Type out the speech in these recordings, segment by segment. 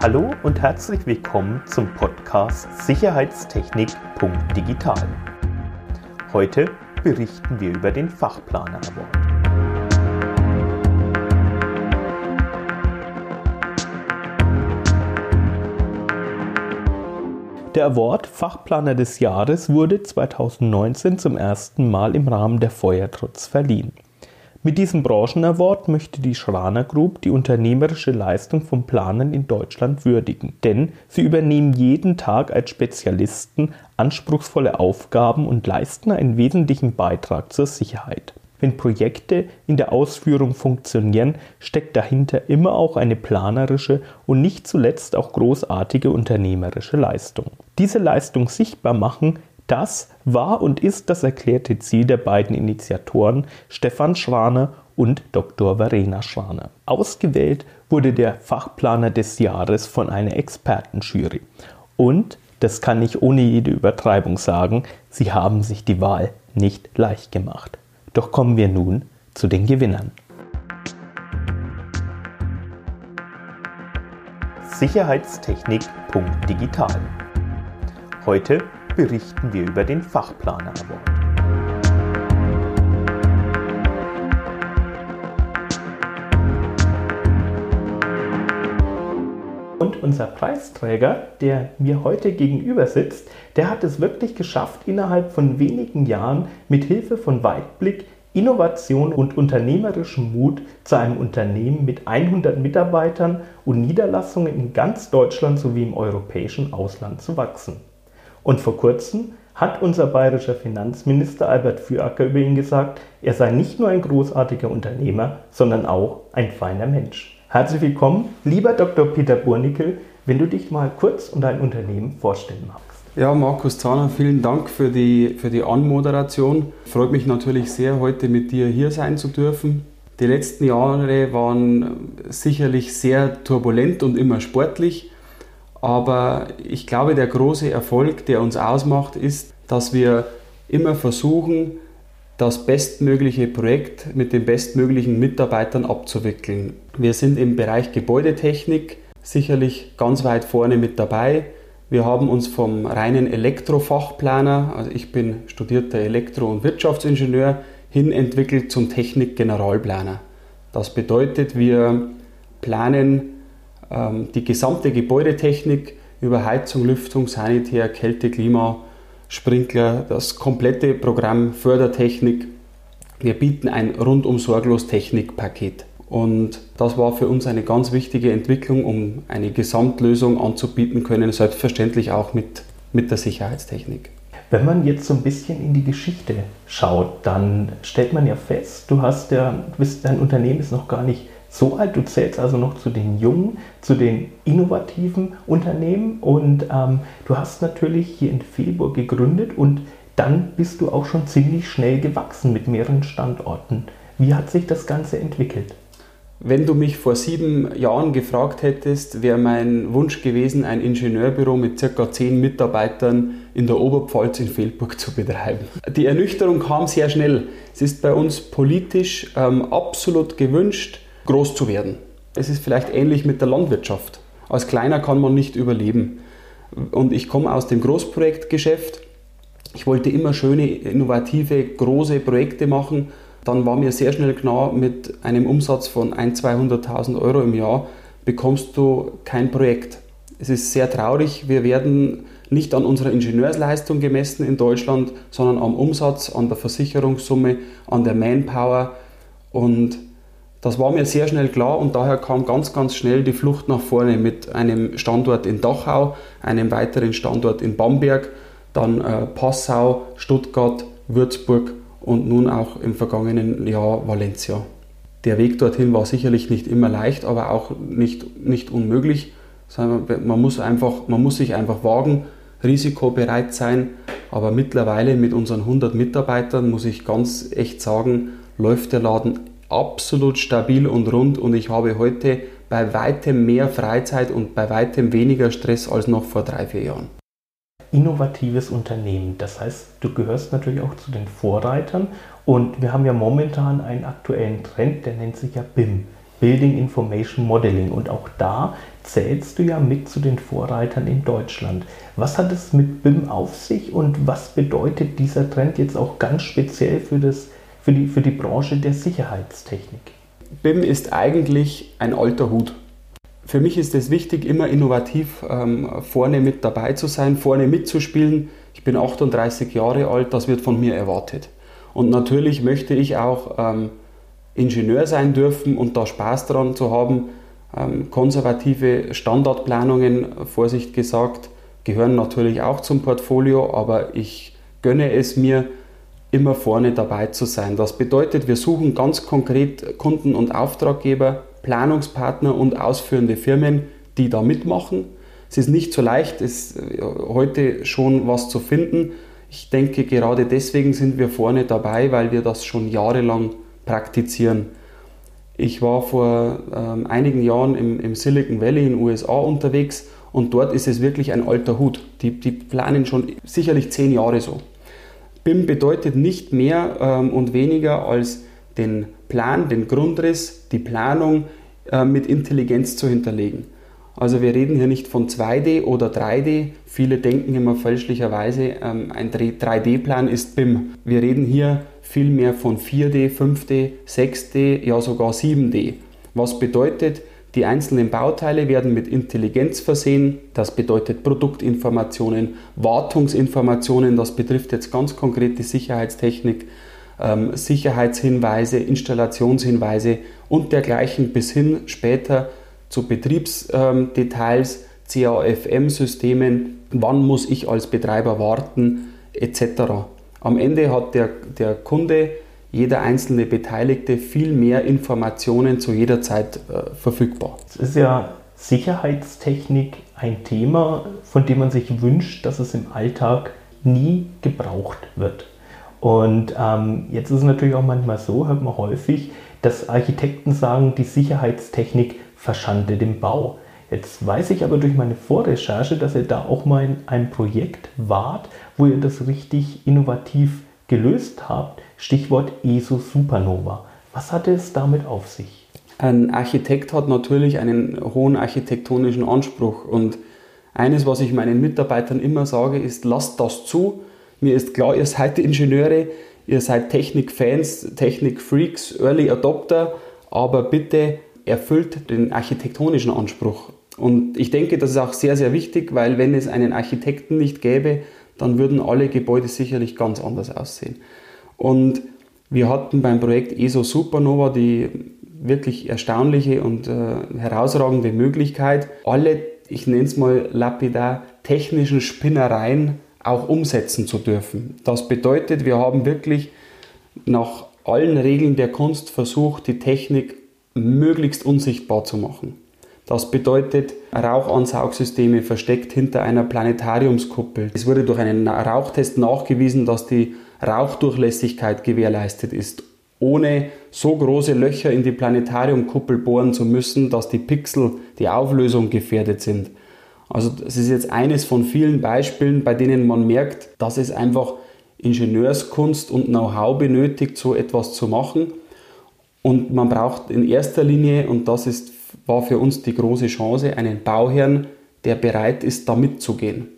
Hallo und herzlich willkommen zum Podcast Sicherheitstechnik.digital. Heute berichten wir über den Fachplaner Award. Der Award Fachplaner des Jahres wurde 2019 zum ersten Mal im Rahmen der Feuertrotz verliehen. Mit diesem Branchen-Award möchte die Schraner Group die unternehmerische Leistung von Planern in Deutschland würdigen, denn sie übernehmen jeden Tag als Spezialisten anspruchsvolle Aufgaben und leisten einen wesentlichen Beitrag zur Sicherheit. Wenn Projekte in der Ausführung funktionieren, steckt dahinter immer auch eine planerische und nicht zuletzt auch großartige unternehmerische Leistung. Diese Leistung sichtbar machen das war und ist das erklärte Ziel der beiden Initiatoren Stefan Schraner und Dr. Verena Schraner. Ausgewählt wurde der Fachplaner des Jahres von einer Expertenjury. Und, das kann ich ohne jede Übertreibung sagen, sie haben sich die Wahl nicht leicht gemacht. Doch kommen wir nun zu den Gewinnern. Sicherheitstechnik.digital. Heute berichten wir über den Fachplaner Award. Und unser Preisträger, der mir heute gegenüber sitzt, der hat es wirklich geschafft, innerhalb von wenigen Jahren mit Hilfe von Weitblick, Innovation und unternehmerischem Mut zu einem Unternehmen mit 100 Mitarbeitern und Niederlassungen in ganz Deutschland sowie im europäischen Ausland zu wachsen. Und vor kurzem hat unser bayerischer Finanzminister Albert Füracker über ihn gesagt, er sei nicht nur ein großartiger Unternehmer, sondern auch ein feiner Mensch. Herzlich willkommen, lieber Dr. Peter Burnickel, wenn du dich mal kurz und dein Unternehmen vorstellen magst. Ja, Markus Zahner, vielen Dank für die, für die Anmoderation. Freut mich natürlich sehr, heute mit dir hier sein zu dürfen. Die letzten Jahre waren sicherlich sehr turbulent und immer sportlich. Aber ich glaube, der große Erfolg, der uns ausmacht, ist, dass wir immer versuchen, das bestmögliche Projekt mit den bestmöglichen Mitarbeitern abzuwickeln. Wir sind im Bereich Gebäudetechnik sicherlich ganz weit vorne mit dabei. Wir haben uns vom reinen Elektrofachplaner, also ich bin studierter Elektro- und Wirtschaftsingenieur, hin entwickelt zum Technik-Generalplaner. Das bedeutet, wir planen die gesamte Gebäudetechnik über Heizung, Lüftung, Sanitär, Kälte, Klima, Sprinkler, das komplette Programm Fördertechnik. Wir bieten ein rundum sorglos Technikpaket. Und das war für uns eine ganz wichtige Entwicklung, um eine Gesamtlösung anzubieten können, selbstverständlich auch mit, mit der Sicherheitstechnik. Wenn man jetzt so ein bisschen in die Geschichte schaut, dann stellt man ja fest, du hast ja, dein Unternehmen ist noch gar nicht so alt. Du zählst also noch zu den jungen, zu den innovativen Unternehmen und ähm, du hast natürlich hier in Februar gegründet und dann bist du auch schon ziemlich schnell gewachsen mit mehreren Standorten. Wie hat sich das Ganze entwickelt? Wenn du mich vor sieben Jahren gefragt hättest, wäre mein Wunsch gewesen, ein Ingenieurbüro mit ca. zehn Mitarbeitern in der Oberpfalz in Feldburg zu betreiben. Die Ernüchterung kam sehr schnell. Es ist bei uns politisch ähm, absolut gewünscht, groß zu werden. Es ist vielleicht ähnlich mit der Landwirtschaft. Als Kleiner kann man nicht überleben. Und ich komme aus dem Großprojektgeschäft. Ich wollte immer schöne, innovative, große Projekte machen. Dann war mir sehr schnell klar, mit einem Umsatz von 100.000, 200.000 Euro im Jahr bekommst du kein Projekt. Es ist sehr traurig. Wir werden nicht an unserer Ingenieursleistung gemessen in Deutschland, sondern am Umsatz, an der Versicherungssumme, an der Manpower. Und das war mir sehr schnell klar und daher kam ganz, ganz schnell die Flucht nach vorne mit einem Standort in Dachau, einem weiteren Standort in Bamberg, dann äh, Passau, Stuttgart, Würzburg und nun auch im vergangenen Jahr Valencia. Der Weg dorthin war sicherlich nicht immer leicht, aber auch nicht, nicht unmöglich. Man muss, einfach, man muss sich einfach wagen, risikobereit sein. Aber mittlerweile mit unseren 100 Mitarbeitern muss ich ganz echt sagen, läuft der Laden absolut stabil und rund und ich habe heute bei weitem mehr Freizeit und bei weitem weniger Stress als noch vor drei, vier Jahren. Innovatives Unternehmen, das heißt, du gehörst natürlich auch zu den Vorreitern und wir haben ja momentan einen aktuellen Trend, der nennt sich ja BIM. Building Information Modeling. Und auch da zählst du ja mit zu den Vorreitern in Deutschland. Was hat es mit BIM auf sich und was bedeutet dieser Trend jetzt auch ganz speziell für, das, für, die, für die Branche der Sicherheitstechnik? BIM ist eigentlich ein alter Hut. Für mich ist es wichtig, immer innovativ ähm, vorne mit dabei zu sein, vorne mitzuspielen. Ich bin 38 Jahre alt, das wird von mir erwartet. Und natürlich möchte ich auch ähm, Ingenieur sein dürfen und da Spaß daran zu haben. Ähm, konservative Standardplanungen, Vorsicht gesagt, gehören natürlich auch zum Portfolio, aber ich gönne es mir, immer vorne dabei zu sein. Das bedeutet, wir suchen ganz konkret Kunden und Auftraggeber, Planungspartner und ausführende Firmen, die da mitmachen. Es ist nicht so leicht, es ist heute schon was zu finden. Ich denke, gerade deswegen sind wir vorne dabei, weil wir das schon jahrelang praktizieren. Ich war vor ähm, einigen Jahren im, im, Silicon Valley in den USA unterwegs und dort ist es wirklich ein alter Hut. Die, die planen schon sicherlich zehn Jahre so. BIM bedeutet nicht mehr ähm, und weniger als den Plan, den Grundriss, die Planung äh, mit Intelligenz zu hinterlegen. Also wir reden hier nicht von 2D oder 3D. Viele denken immer fälschlicherweise, ähm, ein 3D-Plan ist BIM. Wir reden hier vielmehr von 4D, 5D, 6D, ja sogar 7D. Was bedeutet, die einzelnen Bauteile werden mit Intelligenz versehen. Das bedeutet Produktinformationen, Wartungsinformationen. Das betrifft jetzt ganz konkret die Sicherheitstechnik, ähm, Sicherheitshinweise, Installationshinweise und dergleichen bis hin später zu Betriebsdetails, CAFM-Systemen. Wann muss ich als Betreiber warten, etc. Am Ende hat der, der Kunde, jeder einzelne Beteiligte viel mehr Informationen zu jeder Zeit äh, verfügbar. Es ist ja Sicherheitstechnik ein Thema, von dem man sich wünscht, dass es im Alltag nie gebraucht wird. Und ähm, jetzt ist es natürlich auch manchmal so, hört man häufig, dass Architekten sagen, die Sicherheitstechnik verschandet den Bau. Jetzt weiß ich aber durch meine Vorrecherche, dass ihr da auch mal in einem Projekt wart, wo ihr das richtig innovativ gelöst habt. Stichwort ESO Supernova. Was hatte es damit auf sich? Ein Architekt hat natürlich einen hohen architektonischen Anspruch und eines, was ich meinen Mitarbeitern immer sage, ist, lasst das zu. Mir ist klar, ihr seid Ingenieure, ihr seid Technikfans, Technikfreaks, Early Adopter, aber bitte erfüllt den architektonischen Anspruch. Und ich denke, das ist auch sehr, sehr wichtig, weil wenn es einen Architekten nicht gäbe, dann würden alle Gebäude sicherlich ganz anders aussehen. Und wir hatten beim Projekt ESO Supernova die wirklich erstaunliche und äh, herausragende Möglichkeit, alle, ich nenne es mal lapidar, technischen Spinnereien auch umsetzen zu dürfen. Das bedeutet, wir haben wirklich nach allen Regeln der Kunst versucht, die Technik möglichst unsichtbar zu machen. Das bedeutet Rauchansaugsysteme versteckt hinter einer Planetariumskuppel. Es wurde durch einen Rauchtest nachgewiesen, dass die Rauchdurchlässigkeit gewährleistet ist, ohne so große Löcher in die Planetariumkuppel bohren zu müssen, dass die Pixel, die Auflösung gefährdet sind. Also es ist jetzt eines von vielen Beispielen, bei denen man merkt, dass es einfach Ingenieurskunst und Know-how benötigt, so etwas zu machen. Und man braucht in erster Linie, und das ist war für uns die große Chance, einen Bauherrn, der bereit ist, da mitzugehen.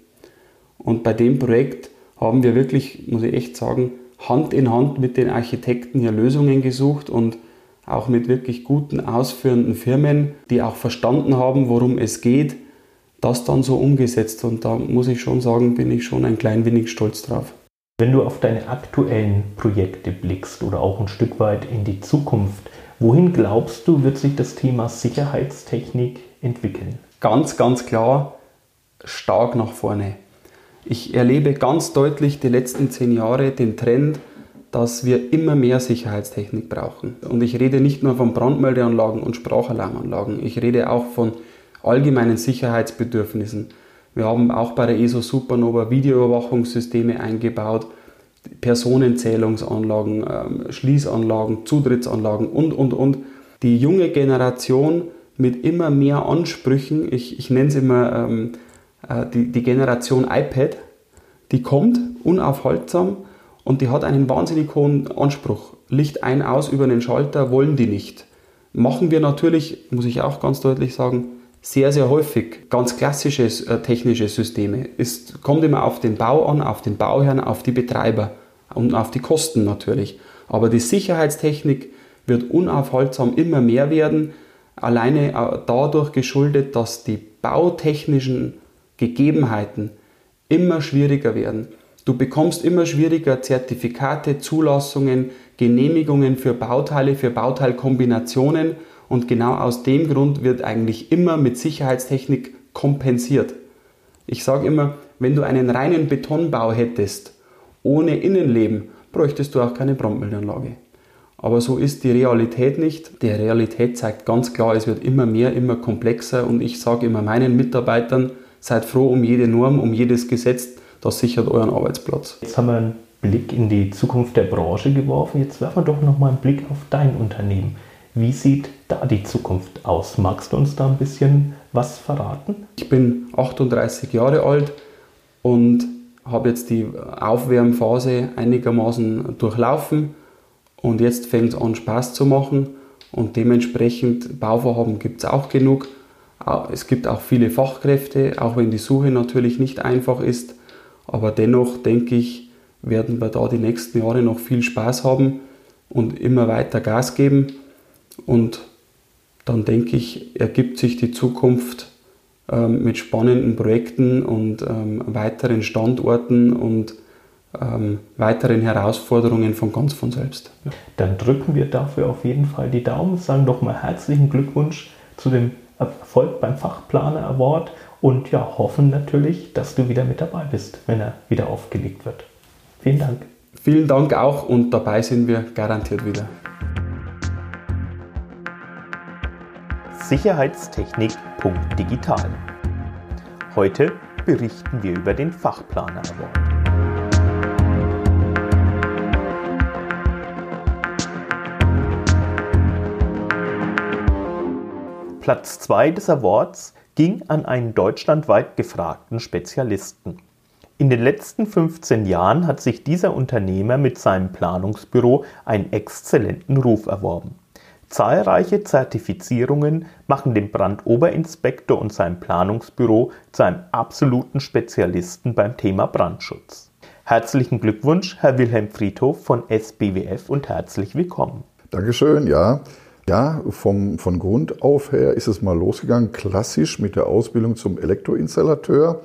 Und bei dem Projekt haben wir wirklich, muss ich echt sagen, Hand in Hand mit den Architekten hier Lösungen gesucht und auch mit wirklich guten ausführenden Firmen, die auch verstanden haben, worum es geht, das dann so umgesetzt. Und da muss ich schon sagen, bin ich schon ein klein wenig stolz drauf. Wenn du auf deine aktuellen Projekte blickst oder auch ein Stück weit in die Zukunft, Wohin glaubst du, wird sich das Thema Sicherheitstechnik entwickeln? Ganz, ganz klar stark nach vorne. Ich erlebe ganz deutlich die letzten zehn Jahre den Trend, dass wir immer mehr Sicherheitstechnik brauchen. Und ich rede nicht nur von Brandmeldeanlagen und Sprachalarmanlagen, ich rede auch von allgemeinen Sicherheitsbedürfnissen. Wir haben auch bei der ESO Supernova Videoüberwachungssysteme eingebaut, Personenzählungsanlagen, ähm, Schließanlagen, Zutrittsanlagen und, und, und. Die junge Generation mit immer mehr Ansprüchen, ich, ich nenne es immer ähm, äh, die, die Generation iPad, die kommt unaufhaltsam und die hat einen wahnsinnig hohen Anspruch. Licht ein, aus über den Schalter wollen die nicht. machen wir natürlich, muss ich auch ganz deutlich sagen, sehr, sehr häufig ganz klassische äh, technische Systeme. Es kommt immer auf den Bau an, auf den Bauherrn, auf die Betreiber und auf die Kosten natürlich. Aber die Sicherheitstechnik wird unaufhaltsam immer mehr werden, alleine äh, dadurch geschuldet, dass die bautechnischen Gegebenheiten immer schwieriger werden. Du bekommst immer schwieriger Zertifikate, Zulassungen, Genehmigungen für Bauteile, für Bauteilkombinationen und genau aus dem Grund wird eigentlich immer mit Sicherheitstechnik kompensiert. Ich sage immer, wenn du einen reinen Betonbau hättest, ohne Innenleben, bräuchtest du auch keine Brandmeldeanlage. Aber so ist die Realität nicht. Die Realität zeigt ganz klar, es wird immer mehr, immer komplexer und ich sage immer meinen Mitarbeitern, seid froh um jede Norm, um jedes Gesetz, das sichert euren Arbeitsplatz. Jetzt haben wir einen Blick in die Zukunft der Branche geworfen. Jetzt werfen wir doch noch mal einen Blick auf dein Unternehmen. Wie sieht da die Zukunft aus? Magst du uns da ein bisschen was verraten? Ich bin 38 Jahre alt und habe jetzt die Aufwärmphase einigermaßen durchlaufen und jetzt fängt es an Spaß zu machen und dementsprechend Bauvorhaben gibt es auch genug. Es gibt auch viele Fachkräfte, auch wenn die Suche natürlich nicht einfach ist, aber dennoch denke ich, werden wir da die nächsten Jahre noch viel Spaß haben und immer weiter Gas geben. Und dann denke ich, ergibt sich die Zukunft ähm, mit spannenden Projekten und ähm, weiteren Standorten und ähm, weiteren Herausforderungen von ganz von selbst. Dann drücken wir dafür auf jeden Fall die Daumen, sagen doch mal herzlichen Glückwunsch zu dem Erfolg beim Fachplaner Award und ja, hoffen natürlich, dass du wieder mit dabei bist, wenn er wieder aufgelegt wird. Vielen Dank. Vielen Dank auch und dabei sind wir garantiert wieder. Sicherheitstechnik.digital. Heute berichten wir über den Fachplaner Award. Platz 2 des Awards ging an einen deutschlandweit gefragten Spezialisten. In den letzten 15 Jahren hat sich dieser Unternehmer mit seinem Planungsbüro einen exzellenten Ruf erworben. Zahlreiche Zertifizierungen machen den Brandoberinspektor und sein Planungsbüro zu einem absoluten Spezialisten beim Thema Brandschutz. Herzlichen Glückwunsch, Herr Wilhelm Friedhof von SBWF und herzlich willkommen. Dankeschön, ja. Ja, vom, von Grund auf her ist es mal losgegangen, klassisch mit der Ausbildung zum Elektroinstallateur,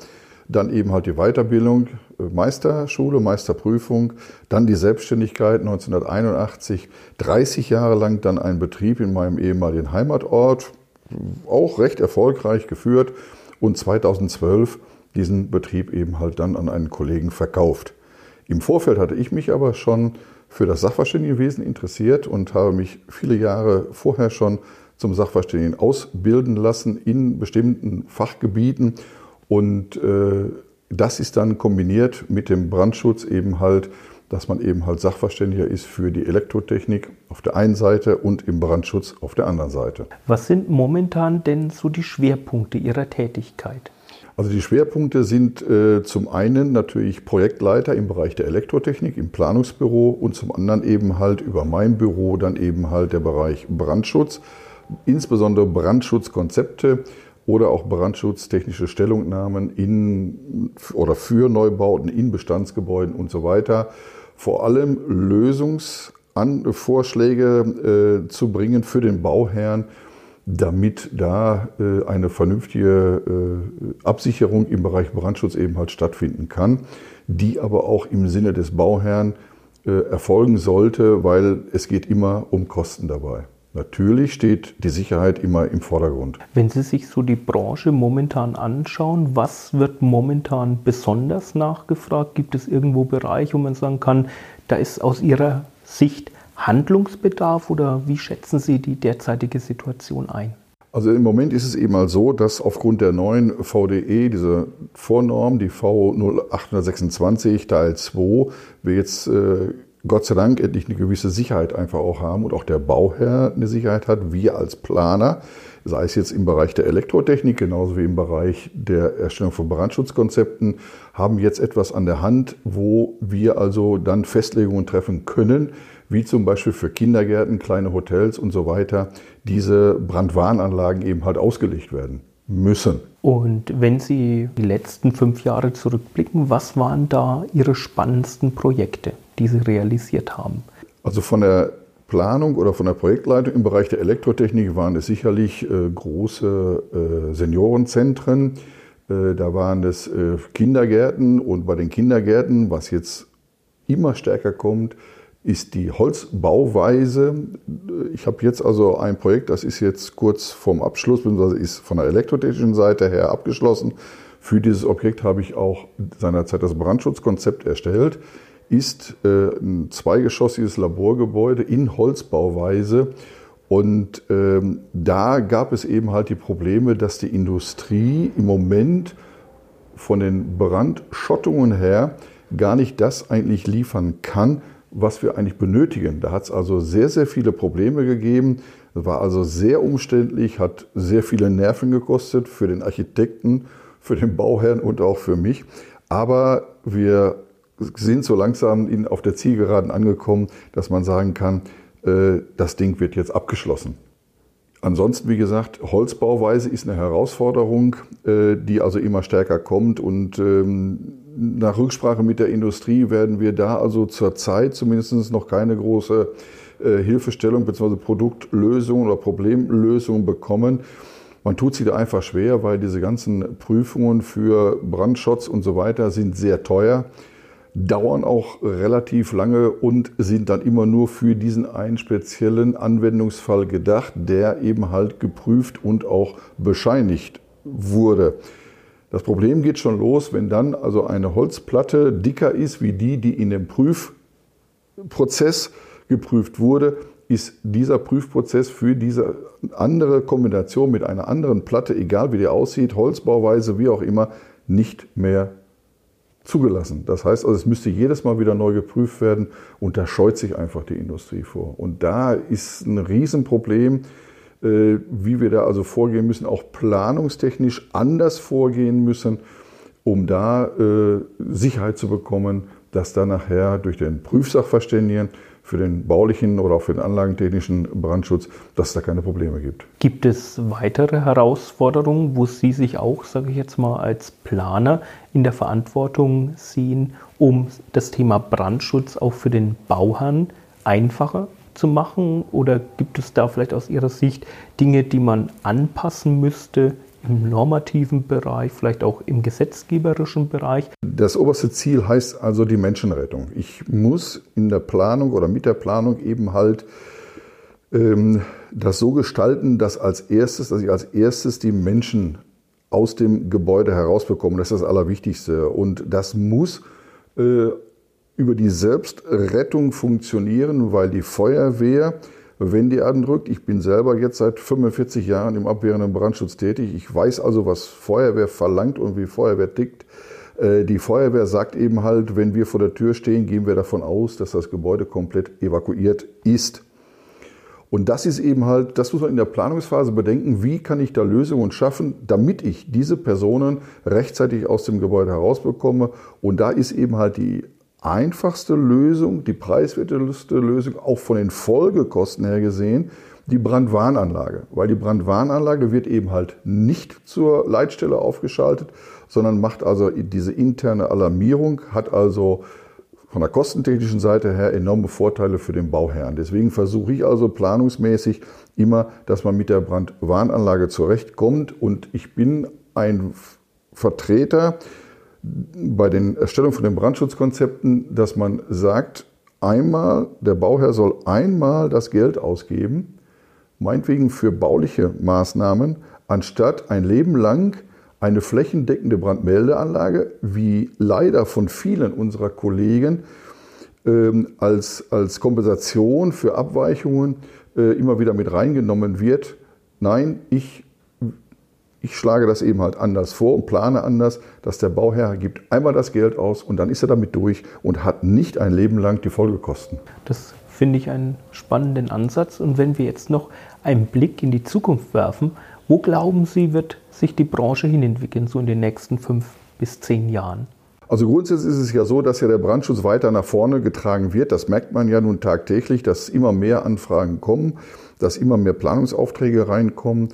dann eben halt die Weiterbildung Meisterschule, Meisterprüfung, dann die Selbstständigkeit 1981, 30 Jahre lang dann ein Betrieb in meinem ehemaligen Heimatort, auch recht erfolgreich geführt und 2012 diesen Betrieb eben halt dann an einen Kollegen verkauft. Im Vorfeld hatte ich mich aber schon für das Sachverständigenwesen interessiert und habe mich viele Jahre vorher schon zum Sachverständigen ausbilden lassen in bestimmten Fachgebieten und äh, das ist dann kombiniert mit dem Brandschutz eben halt, dass man eben halt Sachverständiger ist für die Elektrotechnik auf der einen Seite und im Brandschutz auf der anderen Seite. Was sind momentan denn so die Schwerpunkte Ihrer Tätigkeit? Also die Schwerpunkte sind äh, zum einen natürlich Projektleiter im Bereich der Elektrotechnik im Planungsbüro und zum anderen eben halt über mein Büro dann eben halt der Bereich Brandschutz, insbesondere Brandschutzkonzepte oder auch brandschutztechnische Stellungnahmen in oder für Neubauten in Bestandsgebäuden und so weiter. Vor allem Lösungsvorschläge äh, zu bringen für den Bauherrn, damit da äh, eine vernünftige äh, Absicherung im Bereich Brandschutz eben halt stattfinden kann, die aber auch im Sinne des Bauherrn äh, erfolgen sollte, weil es geht immer um Kosten dabei. Natürlich steht die Sicherheit immer im Vordergrund. Wenn Sie sich so die Branche momentan anschauen, was wird momentan besonders nachgefragt? Gibt es irgendwo Bereiche, wo man sagen kann, da ist aus Ihrer Sicht Handlungsbedarf oder wie schätzen Sie die derzeitige Situation ein? Also im Moment ist es eben mal so, dass aufgrund der neuen VDE, diese Vornorm, die V0826 Teil 2, wir jetzt äh, Gott sei Dank endlich eine gewisse Sicherheit einfach auch haben und auch der Bauherr eine Sicherheit hat, wir als Planer, sei es jetzt im Bereich der Elektrotechnik, genauso wie im Bereich der Erstellung von Brandschutzkonzepten, haben jetzt etwas an der Hand, wo wir also dann Festlegungen treffen können, wie zum Beispiel für Kindergärten, kleine Hotels und so weiter, diese Brandwarnanlagen eben halt ausgelegt werden müssen. Und wenn Sie die letzten fünf Jahre zurückblicken, was waren da Ihre spannendsten Projekte, die Sie realisiert haben? Also von der Planung oder von der Projektleitung im Bereich der Elektrotechnik waren es sicherlich äh, große äh, Seniorenzentren. Äh, da waren es äh, Kindergärten und bei den Kindergärten, was jetzt immer stärker kommt, ist die Holzbauweise. Ich habe jetzt also ein Projekt, das ist jetzt kurz vorm Abschluss, beziehungsweise ist von der elektrotechnischen Seite her abgeschlossen. Für dieses Objekt habe ich auch seinerzeit das Brandschutzkonzept erstellt ist äh, ein zweigeschossiges Laborgebäude in Holzbauweise. Und ähm, da gab es eben halt die Probleme, dass die Industrie im Moment von den Brandschottungen her gar nicht das eigentlich liefern kann, was wir eigentlich benötigen. Da hat es also sehr, sehr viele Probleme gegeben. Das war also sehr umständlich, hat sehr viele Nerven gekostet für den Architekten, für den Bauherrn und auch für mich. Aber wir sind so langsam auf der Zielgeraden angekommen, dass man sagen kann, äh, das Ding wird jetzt abgeschlossen. Ansonsten, wie gesagt, Holzbauweise ist eine Herausforderung, äh, die also immer stärker kommt. Und ähm, nach Rücksprache mit der Industrie werden wir da also zurzeit zumindest noch keine große äh, Hilfestellung bzw. Produktlösung oder Problemlösung bekommen. Man tut sich da einfach schwer, weil diese ganzen Prüfungen für Brandschutz und so weiter sind sehr teuer dauern auch relativ lange und sind dann immer nur für diesen einen speziellen Anwendungsfall gedacht, der eben halt geprüft und auch bescheinigt wurde. Das Problem geht schon los, wenn dann also eine Holzplatte dicker ist wie die, die in dem Prüfprozess geprüft wurde, ist dieser Prüfprozess für diese andere Kombination mit einer anderen Platte, egal wie die aussieht, Holzbauweise, wie auch immer, nicht mehr zugelassen. Das heißt also, es müsste jedes Mal wieder neu geprüft werden und da scheut sich einfach die Industrie vor. Und da ist ein Riesenproblem, wie wir da also vorgehen müssen, auch planungstechnisch anders vorgehen müssen, um da äh, Sicherheit zu bekommen, dass da nachher durch den Prüfsachverständigen für den baulichen oder auch für den anlagentechnischen Brandschutz, dass es da keine Probleme gibt. Gibt es weitere Herausforderungen, wo Sie sich auch, sage ich jetzt mal, als Planer in der Verantwortung sehen, um das Thema Brandschutz auch für den Bauherrn einfacher zu machen? Oder gibt es da vielleicht aus Ihrer Sicht Dinge, die man anpassen müsste, im normativen Bereich, vielleicht auch im gesetzgeberischen Bereich. Das oberste Ziel heißt also die Menschenrettung. Ich muss in der Planung oder mit der Planung eben halt ähm, das so gestalten, dass als erstes, dass ich als erstes die Menschen aus dem Gebäude herausbekomme. Das ist das Allerwichtigste. Und das muss äh, über die Selbstrettung funktionieren, weil die Feuerwehr wenn die andrückt. Ich bin selber jetzt seit 45 Jahren im abwehrenden Brandschutz tätig. Ich weiß also, was Feuerwehr verlangt und wie Feuerwehr tickt. Äh, die Feuerwehr sagt eben halt, wenn wir vor der Tür stehen, gehen wir davon aus, dass das Gebäude komplett evakuiert ist. Und das ist eben halt, das muss man in der Planungsphase bedenken, wie kann ich da Lösungen schaffen, damit ich diese Personen rechtzeitig aus dem Gebäude herausbekomme. Und da ist eben halt die einfachste Lösung, die preiswerteste Lösung, auch von den Folgekosten her gesehen, die Brandwarnanlage. Weil die Brandwarnanlage wird eben halt nicht zur Leitstelle aufgeschaltet, sondern macht also diese interne Alarmierung, hat also von der kostentechnischen Seite her enorme Vorteile für den Bauherrn. Deswegen versuche ich also planungsmäßig immer, dass man mit der Brandwarnanlage zurechtkommt. Und ich bin ein Vertreter bei den Erstellung von den Brandschutzkonzepten, dass man sagt, einmal, der Bauherr soll einmal das Geld ausgeben, meinetwegen für bauliche Maßnahmen, anstatt ein Leben lang eine flächendeckende Brandmeldeanlage, wie leider von vielen unserer Kollegen ähm, als, als Kompensation für Abweichungen äh, immer wieder mit reingenommen wird. Nein, ich ich schlage das eben halt anders vor und plane anders, dass der Bauherr gibt einmal das Geld aus und dann ist er damit durch und hat nicht ein Leben lang die Folgekosten. Das finde ich einen spannenden Ansatz. Und wenn wir jetzt noch einen Blick in die Zukunft werfen, wo glauben Sie, wird sich die Branche hinentwickeln, so in den nächsten fünf bis zehn Jahren? Also grundsätzlich ist es ja so, dass ja der Brandschutz weiter nach vorne getragen wird. Das merkt man ja nun tagtäglich, dass immer mehr Anfragen kommen, dass immer mehr Planungsaufträge reinkommen.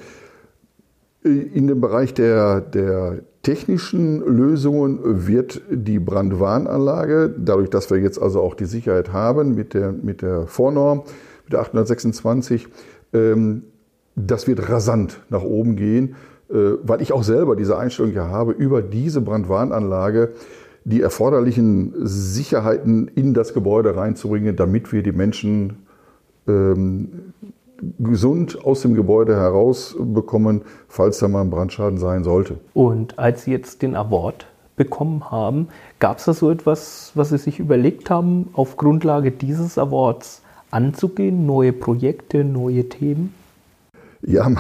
In dem Bereich der, der technischen Lösungen wird die Brandwarnanlage, dadurch, dass wir jetzt also auch die Sicherheit haben mit der, mit der Vornorm, mit der 826, ähm, das wird rasant nach oben gehen, äh, weil ich auch selber diese Einstellung ja habe, über diese Brandwarnanlage die erforderlichen Sicherheiten in das Gebäude reinzubringen, damit wir die Menschen ähm, gesund aus dem Gebäude herausbekommen, falls da mal ein Brandschaden sein sollte. Und als Sie jetzt den Award bekommen haben, gab es da so etwas, was Sie sich überlegt haben, auf Grundlage dieses Awards anzugehen? Neue Projekte, neue Themen? Ja,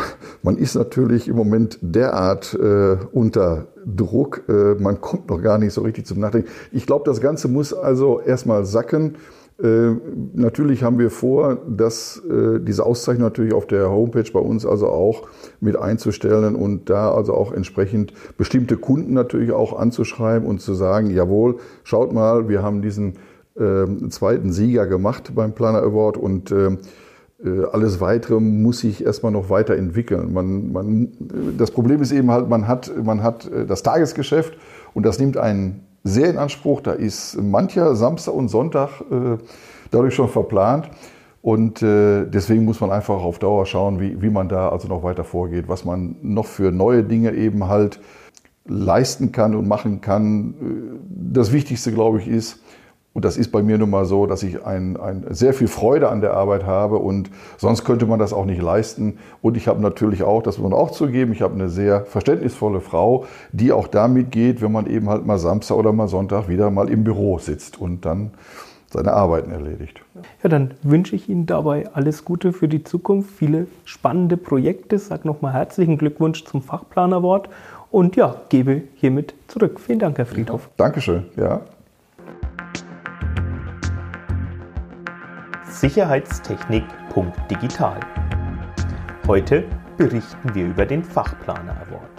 man ist natürlich im Moment derart äh, unter Druck, äh, man kommt noch gar nicht so richtig zum Nachdenken. Ich glaube, das Ganze muss also erstmal sacken. Äh, natürlich haben wir vor, dass äh, diese Auszeichnung natürlich auf der Homepage bei uns also auch mit einzustellen und da also auch entsprechend bestimmte Kunden natürlich auch anzuschreiben und zu sagen, jawohl, schaut mal, wir haben diesen ähm, zweiten Sieger gemacht beim Planer Award und ähm, äh, alles Weitere muss sich erstmal noch weiterentwickeln. Man, man, das Problem ist eben halt, man hat, man hat das Tagesgeschäft und das nimmt einen sehr in Anspruch. Da ist mancher Samstag und Sonntag äh, dadurch schon verplant. Und äh, deswegen muss man einfach auf Dauer schauen, wie, wie man da also noch weiter vorgeht, was man noch für neue Dinge eben halt leisten kann und machen kann. Äh, das Wichtigste, glaube ich, ist, und das ist bei mir nun mal so, dass ich ein, ein sehr viel Freude an der Arbeit habe und sonst könnte man das auch nicht leisten. Und ich habe natürlich auch, das muss man auch zugeben, ich habe eine sehr verständnisvolle Frau, die auch damit geht, wenn man eben halt mal Samstag oder mal Sonntag wieder mal im Büro sitzt und dann seine Arbeiten erledigt. Ja, dann wünsche ich Ihnen dabei alles Gute für die Zukunft, viele spannende Projekte. Sag nochmal herzlichen Glückwunsch zum Fachplanerwort und ja, gebe hiermit zurück. Vielen Dank, Herr Friedhoff. Dankeschön, ja. Sicherheitstechnik.digital. Heute berichten wir über den Fachplaner Award.